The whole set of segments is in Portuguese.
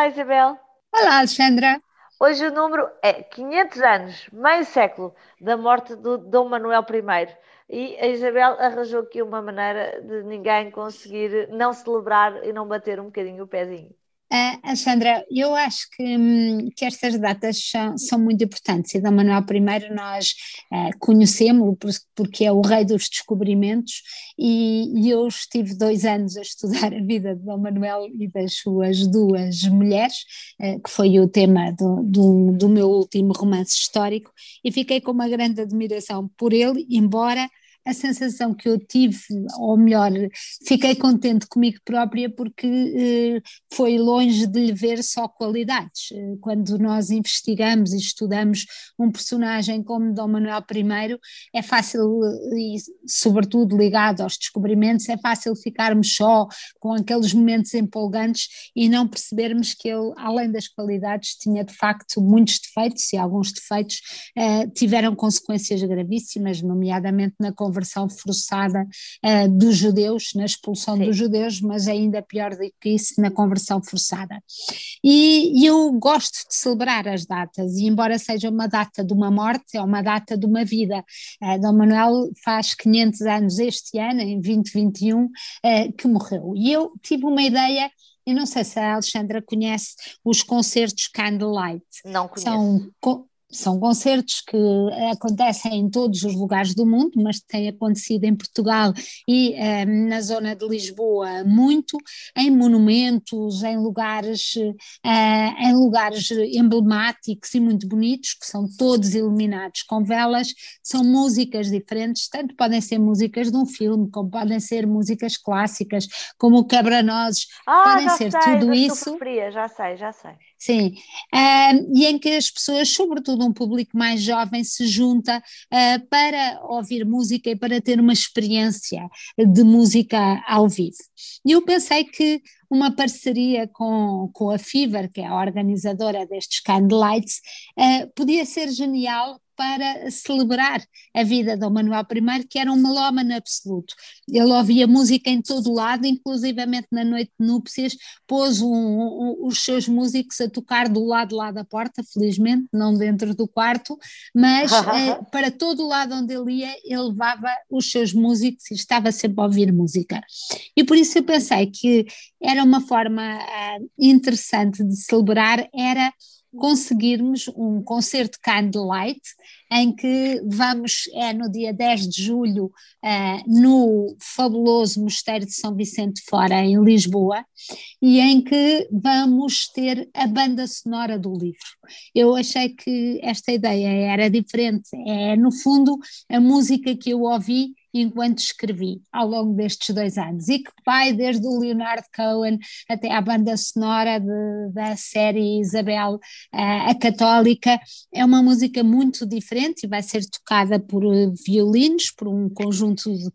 Olá, Isabel. Olá, Alexandra. Hoje o número é 500 anos, meio século, da morte do Dom Manuel I. E a Isabel arranjou aqui uma maneira de ninguém conseguir não celebrar e não bater um bocadinho o pezinho. Uh, Sandra, eu acho que, hum, que estas datas são, são, muito importantes e Dom Manuel I nós uh, conhecemos porque é o rei dos descobrimentos e, e, eu estive dois anos a estudar a vida de Dom Manuel e das suas duas mulheres, uh, que foi o tema do, do, do meu último romance histórico e fiquei com uma grande admiração por ele, embora a sensação que eu tive, ou melhor, fiquei contente comigo própria porque eh, foi longe de lhe ver só qualidades. Eh, quando nós investigamos e estudamos um personagem como Dom Manuel I, é fácil, eh, e sobretudo ligado aos descobrimentos, é fácil ficarmos só com aqueles momentos empolgantes e não percebermos que ele, além das qualidades, tinha de facto muitos defeitos e alguns defeitos tiveram consequências gravíssimas, nomeadamente na conversão forçada uh, dos judeus, na expulsão Sim. dos judeus, mas ainda pior do que isso, na conversão forçada. E, e, eu gosto de celebrar as datas, e embora seja uma data de uma morte, é uma data de uma vida. Uh, Dom Manuel faz 500 anos este ano, em 2021, uh, eh, que morreu. E eu tive uma ideia eu não sei se a Alexandra conhece os concertos Candlelight. Não conheço. São são concertos que acontecem em todos os lugares do mundo, mas têm acontecido em Portugal e eh, na zona de Lisboa muito, em monumentos, em lugares, eh, em lugares emblemáticos e muito bonitos, que são todos iluminados com velas, são músicas diferentes, tanto podem ser músicas de um filme, como podem ser músicas clássicas, como o Quebra-Nozes, ah, podem ser sei, tudo isso. Preferia, já sei, já sei. Sim, uh, e em que as pessoas, sobretudo um público mais jovem, se junta uh, para ouvir música e para ter uma experiência de música ao vivo. E eu pensei que uma parceria com, com a Fever, que é a organizadora destes Candlelights, uh, podia ser genial para celebrar a vida de Manuel I, que era um melómano absoluto. Ele ouvia música em todo lado, inclusivamente na noite de núpcias, pôs um, um, os seus músicos a tocar do lado lá da porta, felizmente, não dentro do quarto, mas eh, para todo o lado onde ele ia, ele levava os seus músicos e estava sempre a ouvir música. E por isso eu pensei que era uma forma uh, interessante de celebrar, era conseguirmos um concerto Candlelight, em que vamos, é no dia 10 de julho, uh, no fabuloso Mosteiro de São Vicente Fora, em Lisboa, e em que vamos ter a banda sonora do livro. Eu achei que esta ideia era diferente, é no fundo a música que eu ouvi enquanto escrevi ao longo destes dois anos e que vai desde o Leonard Cohen até à banda sonora de, da série Isabel uh, a Católica, é uma música muito diferente e vai ser tocada por uh, violinos, por um conjunto de,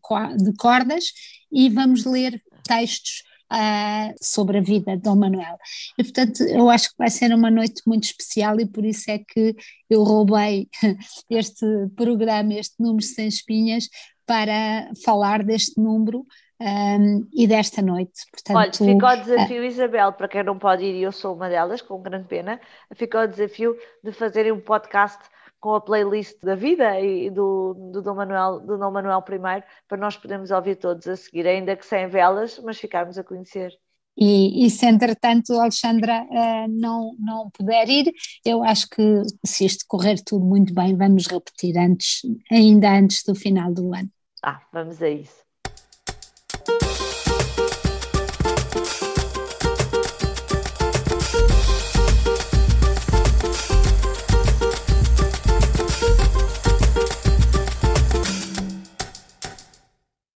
de cordas e vamos ler textos Uh, sobre a vida de Dom Manuel. E, portanto, eu acho que vai ser uma noite muito especial e por isso é que eu roubei este programa, este número sem espinhas, para falar deste número um, e desta noite. Portanto, Olha, fica o desafio, uh, Isabel, para quem não pode ir, e eu sou uma delas, com grande pena, fica o desafio de fazerem um podcast com a playlist da vida e do, do Dom Manuel, do Dom Manuel I, para nós podermos ouvir todos a seguir, ainda que sem velas, mas ficarmos a conhecer. E, e, se entretanto Alexandra uh, não, não puder ir, eu acho que se isto correr tudo muito bem, vamos repetir antes, ainda antes do final do ano. Ah, vamos a isso.